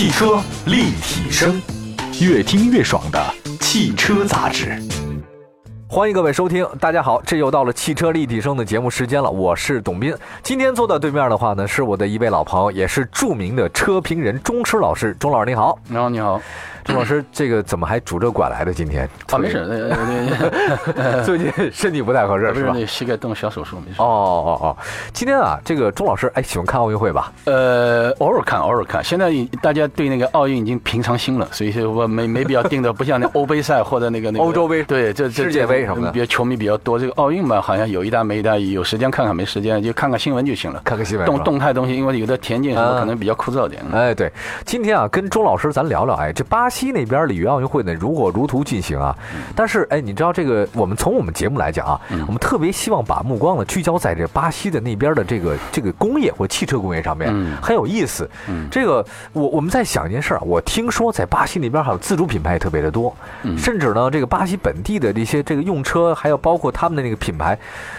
汽车立体声，越听越爽的汽车杂志。欢迎各位收听，大家好，这又到了汽车立体声的节目时间了，我是董斌。今天坐到对面的话呢，是我的一位老朋友，也是著名的车评人钟驰老师。钟老师你好，你好，你好。钟老师，这个怎么还拄着拐来的？今天啊，没事，最近身体不太合适，是吧？那膝盖动小手术，没事。哦哦哦，今天啊，这个钟老师哎，喜欢看奥运会吧？呃，偶尔看，偶尔看。现在大家对那个奥运已经平常心了，所以说我没没必要定的，不像那欧杯赛或者那个那个欧洲杯，对，这世界杯什么的，比较球迷比较多。这个奥运嘛，好像有一搭没一搭，有时间看看，没时间就看看新闻就行了。看看新闻，动动态东西，因为有的田径什么可能比较枯燥点。哎，对，今天啊，跟钟老师咱聊聊，哎，这巴西那边里约。奥运会呢如火如荼进行啊，但是哎，你知道这个？我们从我们节目来讲啊，我们特别希望把目光呢聚焦在这巴西的那边的这个这个工业或汽车工业上面，很有意思。这个我我们在想一件事儿啊，我听说在巴西那边还有自主品牌也特别的多，甚至呢这个巴西本地的这些这个用车，还有包括他们的那个品牌，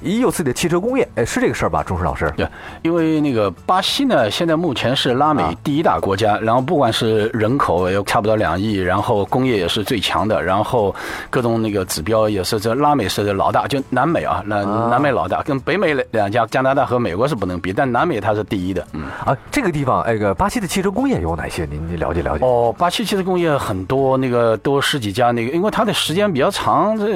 也有自己的汽车工业。哎，是这个事儿吧，钟石老师？对，因为那个巴西呢，现在目前是拉美第一大国家，然后不管是人口也差不多两亿，然后工业也是最强的，然后各种那个指标也是这拉美是老大，就南美啊，南南美老大，跟北美两家加拿大和美国是不能比，但南美它是第一的。嗯啊，这个地方，那个巴西的汽车工业有哪些？您您了解了解？哦，巴西汽车工业很多，那个都十几家，那个因为它的时间比较长，这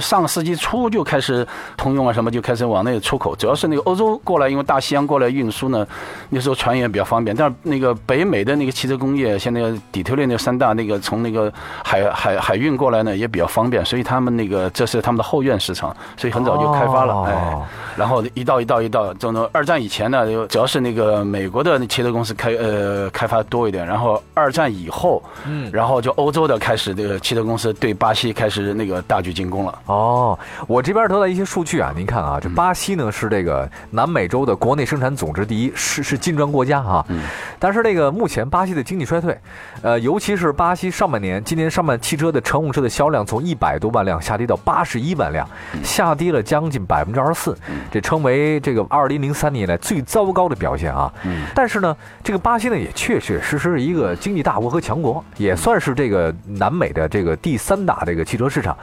上个世纪初就开始通用啊什么就开始往那出口，主要是那个欧洲过来，因为大西洋过来运输呢，那时候船也比较方便。但是那个北美的那个汽车工业，像那个底特律那三大那个从那个。海海海运过来呢也比较方便，所以他们那个这是他们的后院市场，所以很早就开发了，哎，然后一道一道一道，这种二战以前呢，主要是那个美国的汽车公司开呃开发多一点，然后二战以后，嗯，然后就欧洲的开始这个汽车公司对巴西开始那个大举进攻了。哦，我这边得到一些数据啊，您看啊，这巴西呢是这个南美洲的国内生产总值第一，是是金砖国家啊，嗯，但是那个目前巴西的经济衰退，呃，尤其是巴西上半年今年上。半汽车的乘用车的销量从一百多万辆下跌到八十一万辆，下跌了将近百分之二十四，这称为这个二零零三年以来最糟糕的表现啊。但是呢，这个巴西呢也确确实实是一个经济大国和强国，也算是这个南美的这个第三大这个汽车市场。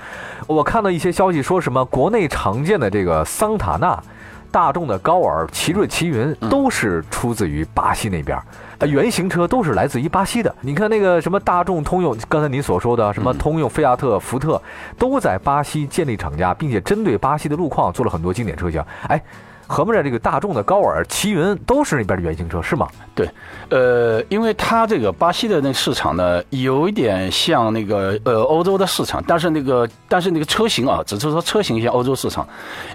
我看到一些消息说什么国内常见的这个桑塔纳、大众的高尔、奇瑞、奇云都是出自于巴西那边。啊，原型车都是来自于巴西的。你看那个什么大众、通用，刚才您所说的什么通用、菲亚特、福特，都在巴西建立厂家，并且针对巴西的路况做了很多经典车型。哎。合摸着这个大众的高尔、奇云都是那边的原型车，是吗？对，呃，因为它这个巴西的那个市场呢，有一点像那个呃欧洲的市场，但是那个但是那个车型啊，只是说车型像欧洲市场，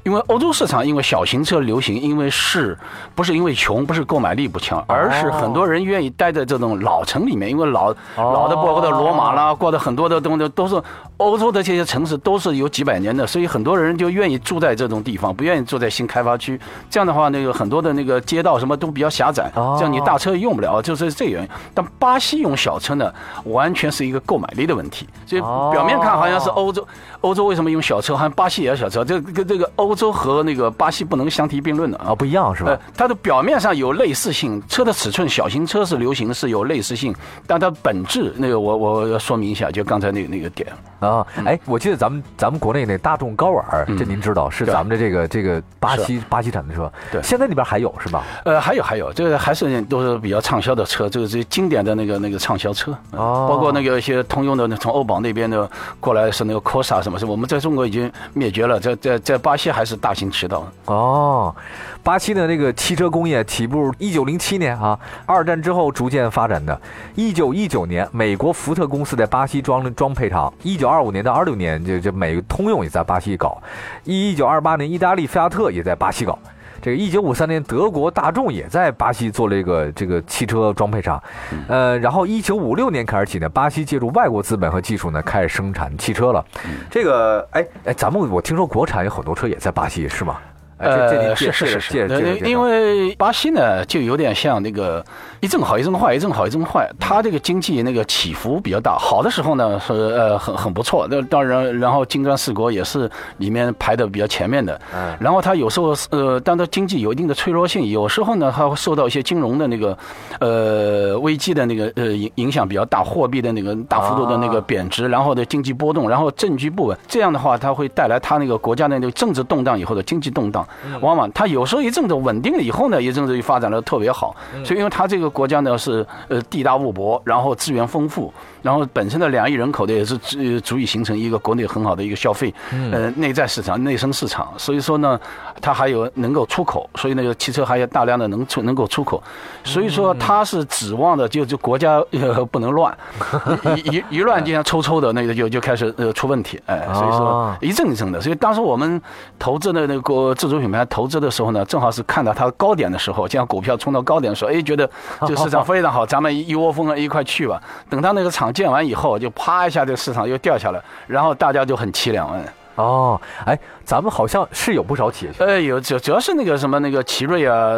因为欧洲市场因为小型车流行，因为是不是因为穷，不是购买力不强，而是很多人愿意待在这种老城里面，因为老老的包括的罗马啦，过的很多的东西都是欧洲的这些城市都是有几百年的，所以很多人就愿意住在这种地方，不愿意住在新开发区。这样的话，那个很多的那个街道什么都比较狭窄，这样你大车用不了，就是这原因。但巴西用小车呢，完全是一个购买力的问题。所以表面看好像是欧洲，欧洲为什么用小车？好像巴西也要小车，这跟这个欧洲和那个巴西不能相提并论的啊，不一样是吧？它的表面上有类似性，车的尺寸，小型车是流行是有类似性，但它本质那个我我要说明一下，就刚才那个那个点啊。哎，我记得咱们咱们国内那大众高尔，这您知道是咱们的这个这个巴西巴西产。的车对，现在里边还有是吧？呃，还有还有，这个还是都是比较畅销的车，这个是经典的那个那个畅销车哦。包括那个一些通用的，从欧宝那边的过来是那个 Corsa 什么我说，我们在中国已经灭绝了，在在在巴西还是大行其道哦。巴西的那个汽车工业起步一九零七年啊，二战之后逐渐发展的。一九一九年，美国福特公司在巴西装装配厂。一九二五年到二六年，就就美通用也在巴西搞。一九二八年，意大利菲亚特也在巴西搞。这个一九五三年，德国大众也在巴西做了一个这个汽车装配厂，呃，然后一九五六年开始起呢，巴西借助外国资本和技术呢，开始生产汽车了。这个，哎哎，咱们我听说国产有很多车也在巴西，是吗？呃，是是是是，因为巴西呢，就有点像那个一阵好一阵坏，一阵好一阵坏。它这个经济那个起伏比较大，好的时候呢是呃很很不错，那当然然后金砖四国也是里面排的比较前面的。嗯。然后它有时候呃，当它经济有一定的脆弱性，有时候呢它会受到一些金融的那个呃危机的那个呃影影响比较大，货币的那个大幅度的那个贬值，然后的经济波动，然后政局不稳，这样的话它会带来它那个国家的那个政治动荡以后的经济动荡。往往它有时候一阵子稳定了以后呢，一阵子就发展的特别好。所以，因为它这个国家呢是呃地大物博，然后资源丰富，然后本身的两亿人口的也是足足以形成一个国内很好的一个消费呃内在市场、内生市场。所以说呢，它还有能够出口，所以那个汽车还有大量的能出能够出口。所以说它是指望的就就国家呃不能乱，一一一乱就像抽抽的那个就就开始呃出问题。哎，所以说一阵一阵的。所以当时我们投资的那个自主。品牌投资的时候呢，正好是看到它高点的时候，像股票冲到高点的时候，哎，觉得这个市场非常好，咱们一窝蜂的一块去吧。等它那个厂建完以后，就啪一下，这个市场又掉下来，然后大家就很凄凉。哦，哎，咱们好像是有不少企业，呃，有主主要是那个什么那个奇瑞啊，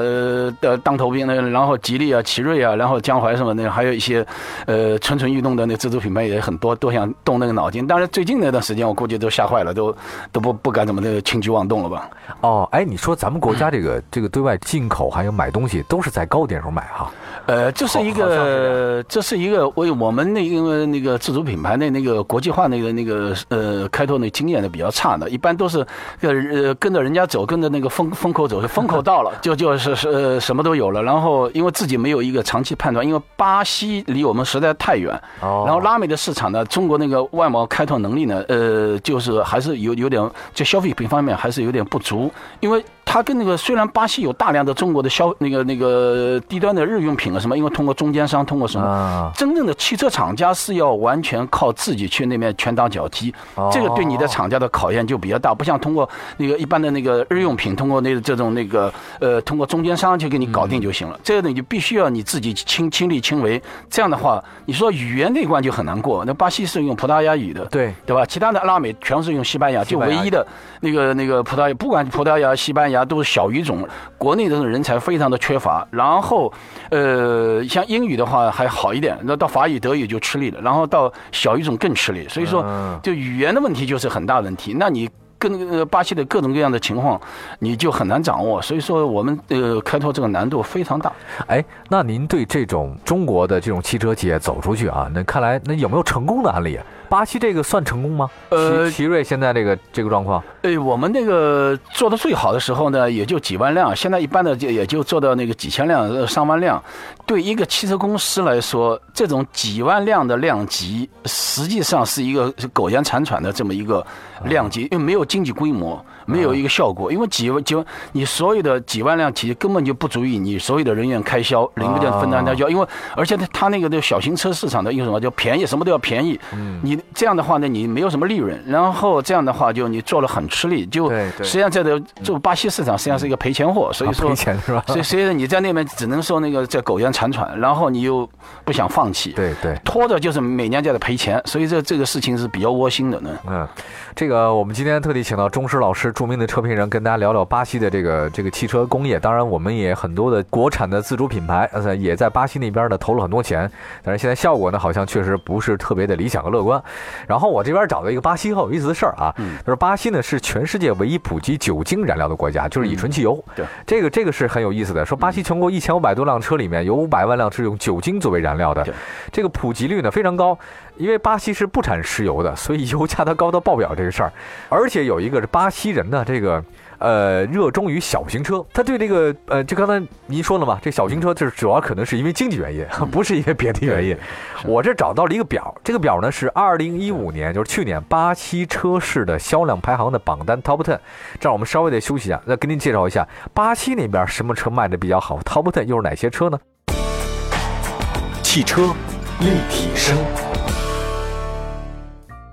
的当头兵，那然后吉利啊、奇瑞啊，然后江淮什么的，还有一些，呃，蠢蠢欲动的那自主品牌也很多，都想动那个脑筋。但是最近那段时间，我估计都吓坏了，都都不不敢怎么的轻举妄动了吧？哦，哎，你说咱们国家这个 这个对外进口还有买东西，都是在高点时候买哈？呃，这是一个，这是一个为我们那个那个自主品牌的那个国际化那个那个呃开拓那经验的比较差的，一般都是呃跟着人家走，跟着那个风风口走，风口到了 就就是是什么都有了。然后因为自己没有一个长期判断，因为巴西离我们实在太远，然后拉美的市场呢，中国那个外贸开拓能力呢，呃，就是还是有有点在消费品方面还是有点不足，因为。它跟那个虽然巴西有大量的中国的消那个那个低端的日用品啊什么，因为通过中间商通过什么，真正的汽车厂家是要完全靠自己去那边拳打脚踢，这个对你的厂家的考验就比较大，不像通过那个一般的那个日用品，通过那这种那个呃通过中间商去给你搞定就行了。这个你就必须要你自己亲亲力亲为，这样的话，你说语言那关就很难过。那巴西是用葡萄牙语的，对对吧？其他的拉美全是用西班牙，就唯一的那个那个葡萄牙，不管葡萄牙、西班牙。都是小语种，国内的人才非常的缺乏。然后，呃，像英语的话还好一点，那到法语、德语就吃力了。然后到小语种更吃力。所以说，就语言的问题就是很大问题。那你跟巴西的各种各样的情况，你就很难掌握。所以说，我们呃开拓这个难度非常大。哎，那您对这种中国的这种汽车企业走出去啊，那看来那有没有成功的案例？巴西这个算成功吗？呃，奇瑞现在这个这个状况，对我们那个做的最好的时候呢，也就几万辆，现在一般的就也就做到那个几千辆、上万辆。对一个汽车公司来说，这种几万辆的量级，实际上是一个苟延残喘的这么一个量级，因为没有经济规模。没有一个效果，因为几万几万，你所有的几万辆企业根本就不足以你所有的人员开销、零部件分担开销，因为而且他他那个的小型车市场的一个什么叫便宜，什么都要便宜。嗯，你这样的话呢，你没有什么利润，然后这样的话就你做了很吃力，就实际上在这做巴西市场实际上是一个赔钱货，所以说赔钱是吧？所以所以你在那边只能说那个在苟延残喘，然后你又不想放弃，对对，拖着就是每年在这赔钱，所以这这个事情是比较窝心的呢。嗯，这个我们今天特地请到钟师老师，著名的车评人。跟大家聊聊巴西的这个这个汽车工业，当然我们也很多的国产的自主品牌，呃，也在巴西那边呢投了很多钱，但是现在效果呢好像确实不是特别的理想和乐观。然后我这边找到一个巴西很有意思的事儿啊，就是巴西呢是全世界唯一普及酒精燃料的国家，就是乙醇汽油。对，这个这个是很有意思的。说巴西全国一千五百多辆车里面有五百万辆是用酒精作为燃料的，这个普及率呢非常高。因为巴西是不产石油的，所以油价它高到爆表这个事儿。而且有一个是巴西人呢，这个。呃，热衷于小型车，他对这个呃，就刚才您说了嘛，这小型车就是主要可能是因为经济原因，不是因为别的原因。我这找到了一个表，这个表呢是二零一五年，就是去年巴西车市的销量排行的榜单 Top Ten。这样我们稍微得休息一下，再跟您介绍一下巴西那边什么车卖的比较好，Top Ten 又是哪些车呢？汽车立体声。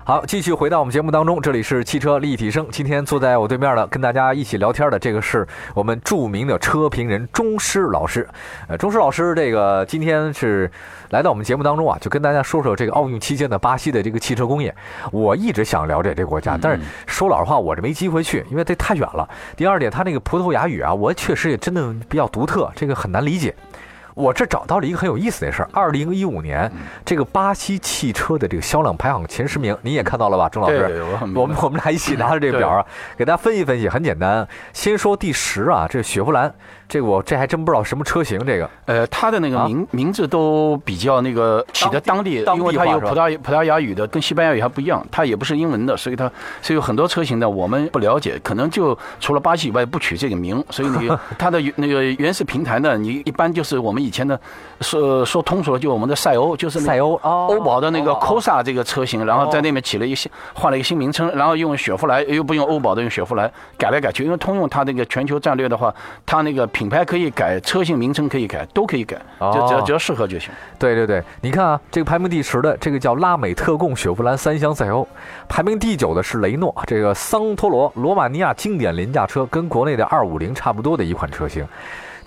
好，继续回到我们节目当中，这里是汽车立体声。今天坐在我对面的，跟大家一起聊天的，这个是我们著名的车评人钟师老师。呃，钟师老师，这个今天是来到我们节目当中啊，就跟大家说说这个奥运期间的巴西的这个汽车工业。我一直想了解这个国家，但是说老实话，我这没机会去，因为这太远了。第二点，他那个葡萄牙语啊，我确实也真的比较独特，这个很难理解。我这找到了一个很有意思的事儿。二零一五年，这个巴西汽车的这个销量排行前十名，你也看到了吧，钟老师？我们我们俩一起拿着这个表啊，给大家分析分析。很简单，先说第十啊，这雪佛兰。这个我这还真不知道什么车型。这个，呃，它的那个名名字都比较那个起的当地，因为它有葡萄葡萄牙语的，跟西班牙语还不一样，它也不是英文的，所以它所以有很多车型呢，我们不了解，可能就除了巴西以外不取这个名。所以你它的那个原始平台呢，你一般就是我们以前的说说通俗了，就我们的赛欧，就是赛欧欧宝的那个 Cosa 这个车型，然后在那边起了一个新换了一个新名称，然后用雪佛兰又不用欧宝的用雪佛兰改来改去，因为通用它那个全球战略的话，它那个品牌可以改，车型名称可以改，都可以改，就只要只要适合就行。对对对，你看啊，这个排名第十的这个叫拉美特供雪佛兰三厢赛欧，排名第九的是雷诺，这个桑托罗罗马尼亚经典廉价车，跟国内的二五零差不多的一款车型。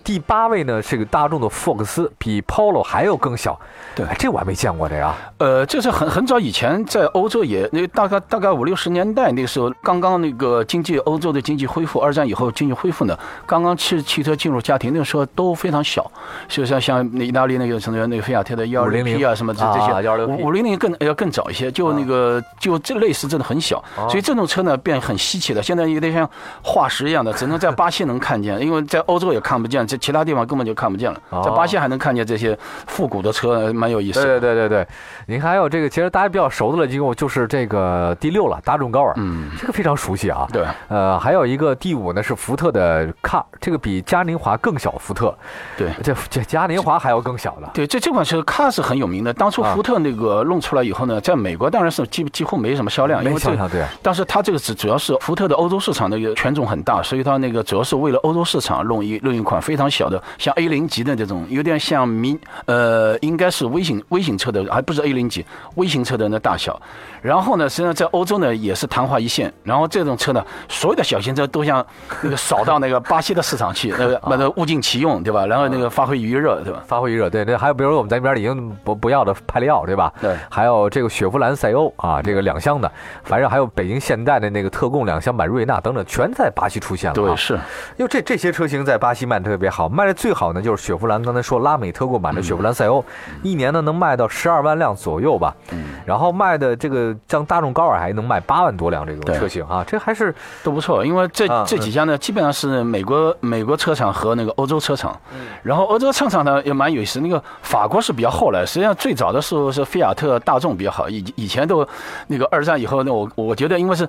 第八位呢是个大众的福克斯，比 Polo 还要更小。对，这我还没见过这个。呃，这是很很早以前在欧洲也，那大概大概五六十年代那个时候，刚刚那个经济欧洲的经济恢复，二战以后经济恢复呢，刚刚汽汽车进入家庭，那个时候都非常小，就像像那意大利那个什么那个菲亚特的幺二零 P 啊什么这这些，五五零零更要更早一些，就那个就这类似真的很小，所以这种车呢变很稀奇了，现在有点像化石一样的，只能在巴西能看见，因为在欧洲也看不见这。其他地方根本就看不见了，在巴西还能看见这些复古的车，蛮有意思。对对对对对，您还有这个，其实大家比较熟的了，就就是这个第六了，大众高尔，嗯，这个非常熟悉啊。对，呃，还有一个第五呢是福特的 Car，这个比嘉年华更小，福特。对，这这嘉年华还要更小的。对，这这款车 Car 是很有名的，当初福特那个弄出来以后呢，在美国当然是几几乎没什么销量，没销量对。但是它这个是主要是福特的欧洲市场那个权重很大，所以它那个主要是为了欧洲市场弄一弄一款非常小的，像 A 零级的这种，有点像迷呃，应该是微型微型车的，还不是 A 零级微型车的那大小。然后呢，实际上在欧洲呢也是昙花一现。然后这种车呢，所有的小型车都像那个扫到那个巴西的市场去，那个把它物尽其用，对吧？然后那个发挥余热，对吧？发挥余热，对对。还有比如说我们在那边已经不不要的派利奥，对吧？对。还有这个雪佛兰赛欧啊，这个两厢的，反正还有北京现代的那个特供两厢版瑞纳等等，全在巴西出现了。对，是。因为这这些车型在巴西卖的特别好，卖的最好呢就是雪佛兰。刚才说拉美特购版的雪佛兰赛欧，一年呢能卖到十二万辆左右吧。嗯。然后卖的这个像大众高尔还能卖八万多辆这种车型啊，这还是都不错。因为这这几家呢，基本上是美国美国车厂和那个欧洲车厂。嗯。然后欧洲车厂呢也蛮有意思，那个法国是比较后来，实际上最早的时候是菲亚特、大众比较好。以以前都那个二战以后，那我我觉得因为是。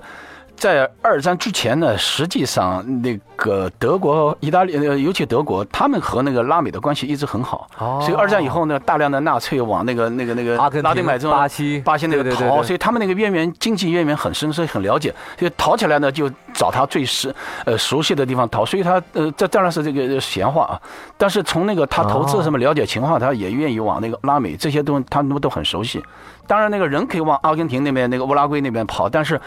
在二战之前呢，实际上那个德国、意大利，呃，尤其德国，他们和那个拉美的关系一直很好。哦。所以二战以后呢，大量的纳粹往那个、那个、那个拉丁美洲、巴西、巴西那个逃，所以他们那个渊源、经济渊源很深，所以很了解。所以逃起来呢，就找他最熟、呃熟悉的地方逃。所以他呃，这当然是这个闲话啊。但是从那个他投资什么了解情况，他也愿意往那个拉美这些东西，他们都很熟悉。当然，那个人可以往阿根廷那边、那个乌拉圭那边跑，但是，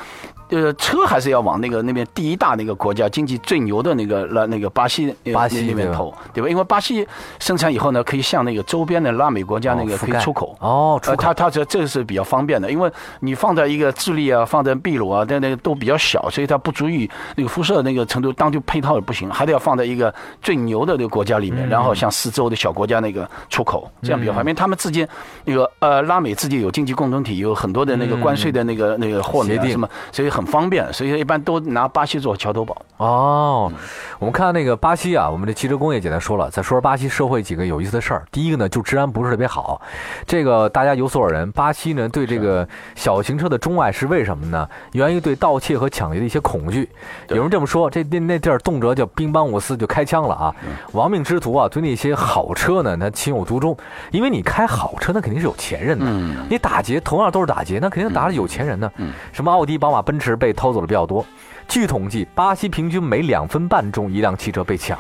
呃，车还是要往那个那边第一大那个国家、经济最牛的那个那那个巴西巴西那边投，对吧？因为巴西生产以后呢，可以向那个周边的拉美国家那个可以出口。哦，出口。它它这这个是比较方便的，因为你放在一个智利啊，放在秘鲁啊，但那个都比较小，所以它不足以那个辐射那个程度，当地配套也不行，还得要放在一个最牛的那个国家里面，然后向四周的小国家那个出口，这样比较方便。他们之间那个呃，拉美自己有经济。共同体有很多的那个关税的那个那个货定什么，所以很方便，所以一般都拿巴西做桥头堡。哦，我们看那个巴西啊，我们的汽车工业简单说了，再说说巴西社会几个有意思的事儿。第一个呢，就治安不是特别好，这个大家有所耳闻。巴西呢，对这个小型车的钟爱是为什么呢？源于对盗窃和抢劫的一些恐惧。有人这么说，这那那地儿动辄就兵邦五四就开枪了啊！亡命之徒啊，对那些好车呢，他情有独钟，因为你开好车，那肯定是有钱人的，你打劫同样都是打劫，那肯定打的有钱人呢。什么奥迪、宝马、奔驰被偷走的比较多。据统计，巴西平均每两分半钟一辆汽车被抢，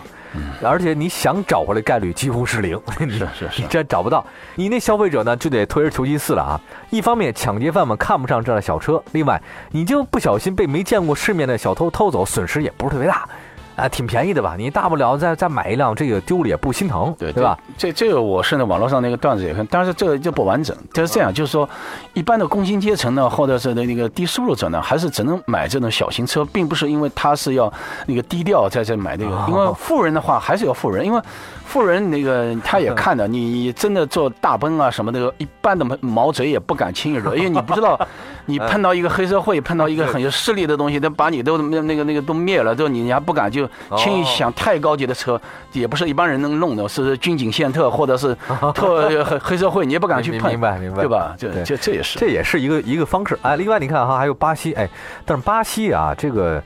而且你想找回来概率几乎是零，你是是是你真找不到。你那消费者呢就得退而求其次了啊！一方面抢劫犯们看不上这样的小车，另外你就不小心被没见过世面的小偷偷走，损失也不是特别大。啊，挺便宜的吧？你大不了再再买一辆，这个丢了也不心疼，对对吧？？这这个我是在网络上那个段子也看，但是这个就不完整。就是这样，就是说，一般的工薪阶层呢，或者是那那个低收入者呢，还是只能买这种小型车，并不是因为他是要那个低调在这买这个，因为富人的话还是要富人，因为富人那个他也看的，你真的坐大奔啊什么的，一般的毛贼也不敢轻易惹，因为你不知道，你碰到一个黑社会，碰到一个很有势力的东西，他把你都那那个那个都灭了，都你还不敢就轻易想太高级的车，也不是一般人能弄的，是军警宪特或者是 特黑黑社会，你也不敢去碰，明白明白对吧？这这这也是。这也是一个一个方式哎。另外你看哈，还有巴西哎，但是巴西啊，这个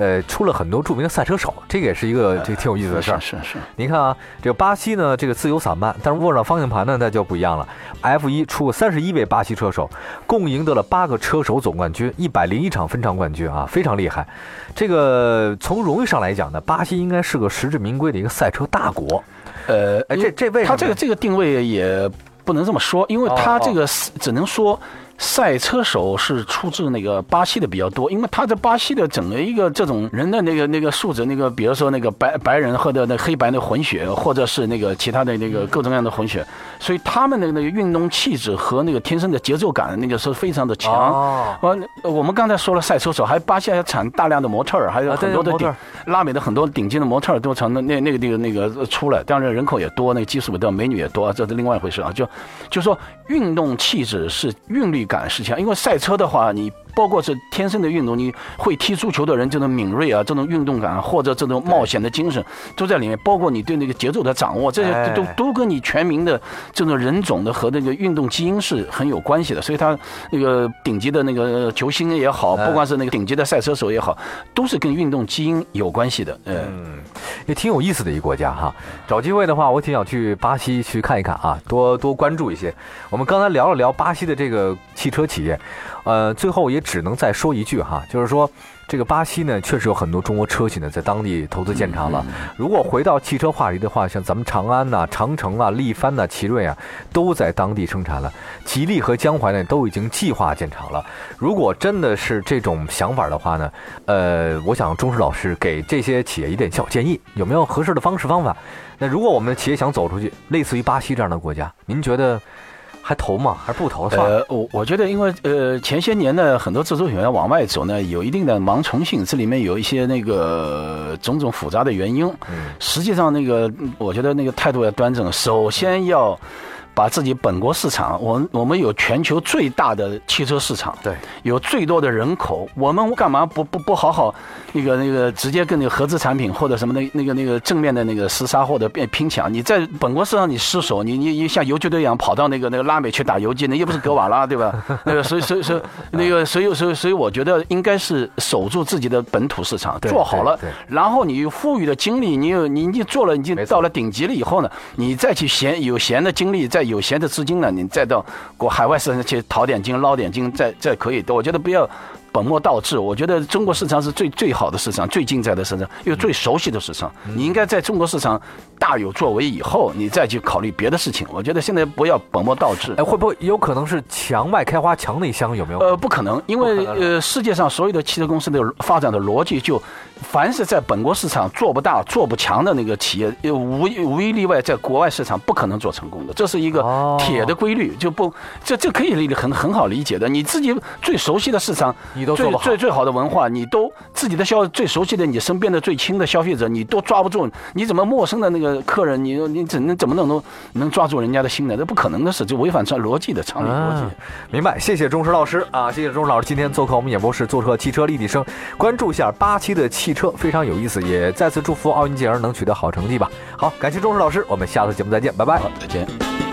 呃出了很多著名的赛车手，这个也是一个这个挺有意思的事儿。是是是，您看啊，这个巴西呢，这个自由散漫，但是握上方向盘呢，那就不一样了。F 1出过三十一位巴西车手，共赢得了八个车手总冠军，一百零一场分场冠军啊，非常厉害。这个从荣誉上来讲呢，巴西应该是个实至名归的一个赛车大国。呃，哎，这这为什么？他这个这个定位也不能这么说，因为他这个是只能说。赛车手是出自那个巴西的比较多，因为他在巴西的整个一个这种人的那个那个素质，那个比如说那个白白人或者那黑白的混血，或者是那个其他的那个各种各样的混血，所以他们的那个运动气质和那个天生的节奏感，那个是非常的强。哦，我们刚才说了赛车手，还巴西还产大量的模特儿，还有很多的顶拉美的很多顶尖的模特儿都从那那那个那个那个出来，当然人口也多，那个基数也多，美女也多，这是另外一回事啊。就就说运动气质是韵律感是强，因为赛车的话，你包括是天生的运动，你会踢足球的人这种敏锐啊，这种运动感或者这种冒险的精神都在里面，包括你对那个节奏的掌握，这些都哎都跟你全民的这种人种的和那个运动基因是很有关系的，所以他那个顶级的那个球星也好，哎不管是那个顶级的赛车手也好，都是跟运动基因有关系的。嗯，也挺有意思的一个国家哈。找机会的话，我挺想去巴西去看一看啊，多多关注一些。我们刚才聊了聊巴西的这个汽车企业，呃，最后也只能再说一句哈，就是说这个巴西呢，确实有很多中国车企呢在当地投资建厂了。如果回到汽车话题的话，像咱们长安呐、长城啊、力帆呐、奇瑞啊，都在当地生产了。吉利和江淮呢，都已经计划建厂了。如果真的是这种想法的话呢，呃，我想钟石老师给这些企业一点小建议，有没有合适的方式方法？那如果我们的企业想走出去，类似于巴西这样的国家，您觉得还投吗？还是不投算了？呃，我我觉得，因为呃前些年呢，很多自主品牌往外走呢，有一定的盲从性，这里面有一些那个种种复杂的原因。嗯实际上，那个嗯我觉得那个态度要端正，首先要。把自己本国市场，我们我们有全球最大的汽车市场，对，有最多的人口，我们干嘛不不不好好那个那个直接跟那个合资产品或者什么那那个那个正面的那个厮杀或者变拼抢？你在本国市场你失手，你你你像游击队一样跑到那个那个拉美去打游击，那又不是格瓦拉，对吧？那个所以所以所以 那个所以所以所以我觉得应该是守住自己的本土市场，对做好了然后你有富裕的精力，你有你你做了，已经到了顶级了以后呢，你再去闲有闲的精力，再有闲的资金呢，你再到国海外市场去淘点金、捞点金，再再可以的。我觉得不要本末倒置。我觉得中国市场是最最好的市场，最精彩的市场，又最熟悉的市场。你应该在中国市场大有作为以后，你再去考虑别的事情。我觉得现在不要本末倒置哎，。会不会有可能是墙外开花墙内香？有没有？呃，不可能，因为呃，世界上所有的汽车公司的发展的逻辑就，凡是在本国市场做不大、做不强的那个企业，呃无一无一例外，在国外市场不可能做成功的，这是一个哦铁的规律，就不这这可以理很很好理解的。你自己最熟悉的市场，你都做不好最最好的文化，你都自己的消最熟悉的你身边的最亲的消费者，你都抓不住，你怎么陌生的那个客人，你你怎能怎么能能能抓住人家的心呢？这不可能的事，就违反这逻辑的常理逻辑。啊明白，谢谢钟石老师啊，谢谢钟石老师今天做客我们演播室，做客汽车立体声，关注一下八七的汽车非常有意思，也再次祝福奥运健儿能取得好成绩吧。好，感谢钟石老师，我们下次节目再见，拜拜。好，再见。